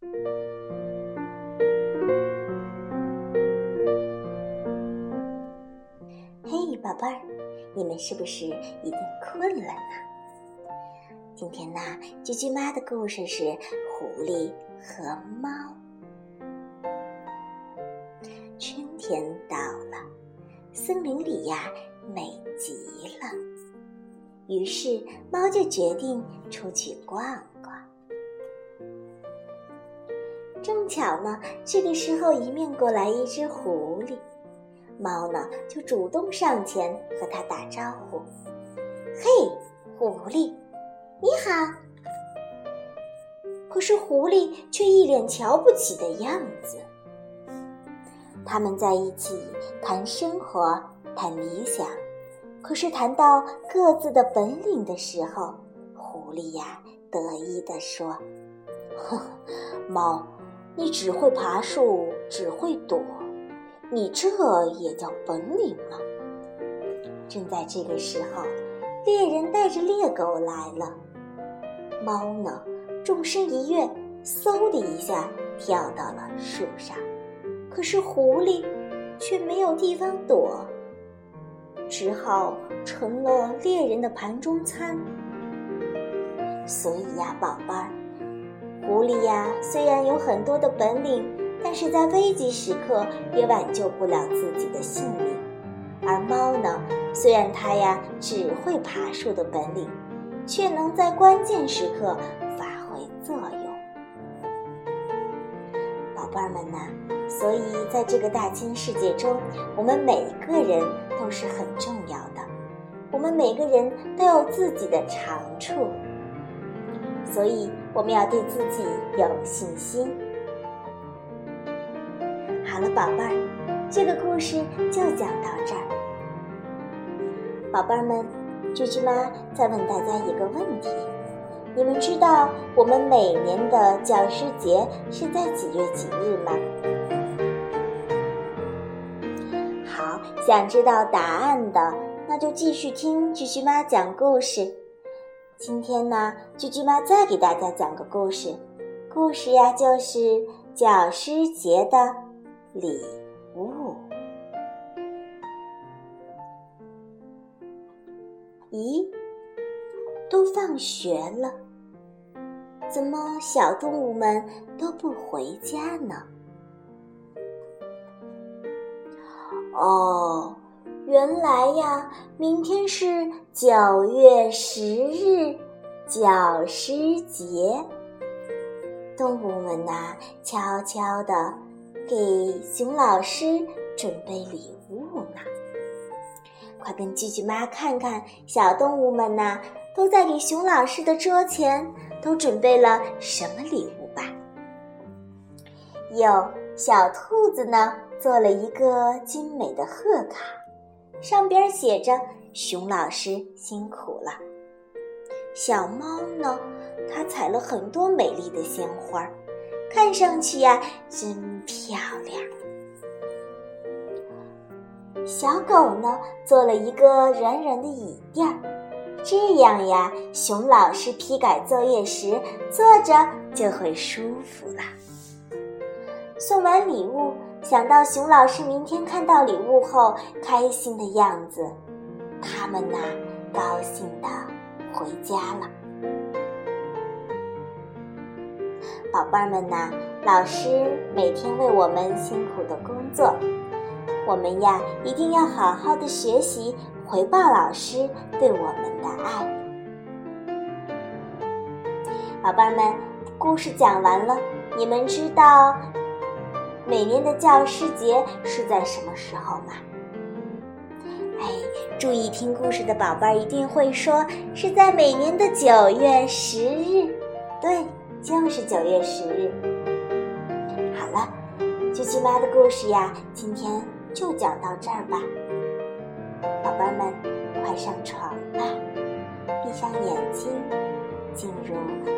嘿，宝贝儿，你们是不是已经困了呢？今天呢，啾啾妈的故事是狐狸和猫。春天到了，森林里呀，美极了。于是，猫就决定出去逛逛。正巧呢，这个时候迎面过来一只狐狸，猫呢就主动上前和它打招呼：“嘿，狐狸，你好。”可是狐狸却一脸瞧不起的样子。他们在一起谈生活，谈理想，可是谈到各自的本领的时候，狐狸呀得意地说：“哼，猫。”你只会爬树，只会躲，你这也叫本领吗？正在这个时候，猎人带着猎狗来了。猫呢，纵身一跃，嗖的一下跳到了树上。可是狐狸却没有地方躲，只好成了猎人的盘中餐。所以呀，宝贝儿。狐狸呀，虽然有很多的本领，但是在危急时刻也挽救不了自己的性命。而猫呢，虽然它呀只会爬树的本领，却能在关键时刻发挥作用。宝贝儿们呐，所以在这个大千世界中，我们每个人都是很重要的，我们每个人都有自己的长处。所以，我们要对自己有信心。好了，宝贝儿，这个故事就讲到这儿。宝贝儿们，啾啾妈再问大家一个问题：你们知道我们每年的教师节是在几月几日吗？好，想知道答案的，那就继续听啾啾妈讲故事。今天呢，啾啾妈再给大家讲个故事，故事呀就是教师节的礼物。咦，都放学了，怎么小动物们都不回家呢？哦。原来呀，明天是九月十日，教师节。动物们呐，悄悄地给熊老师准备礼物呢。快跟句句妈看看，小动物们呐，都在给熊老师的桌前都准备了什么礼物吧？有小兔子呢，做了一个精美的贺卡。上边写着“熊老师辛苦了”。小猫呢，它采了很多美丽的鲜花，看上去呀真漂亮。小狗呢，做了一个软软的椅垫儿，这样呀，熊老师批改作业时坐着就会舒服了。送完礼物。想到熊老师明天看到礼物后开心的样子，他们呐高兴的回家了。宝贝儿们呐，老师每天为我们辛苦的工作，我们呀一定要好好的学习，回报老师对我们的爱。宝贝儿们，故事讲完了，你们知道？每年的教师节是在什么时候吗？哎，注意听故事的宝贝儿一定会说是在每年的九月十日。对，就是九月十日。好了，啾啾妈的故事呀，今天就讲到这儿吧。宝贝们，快上床吧，闭上眼睛，进入。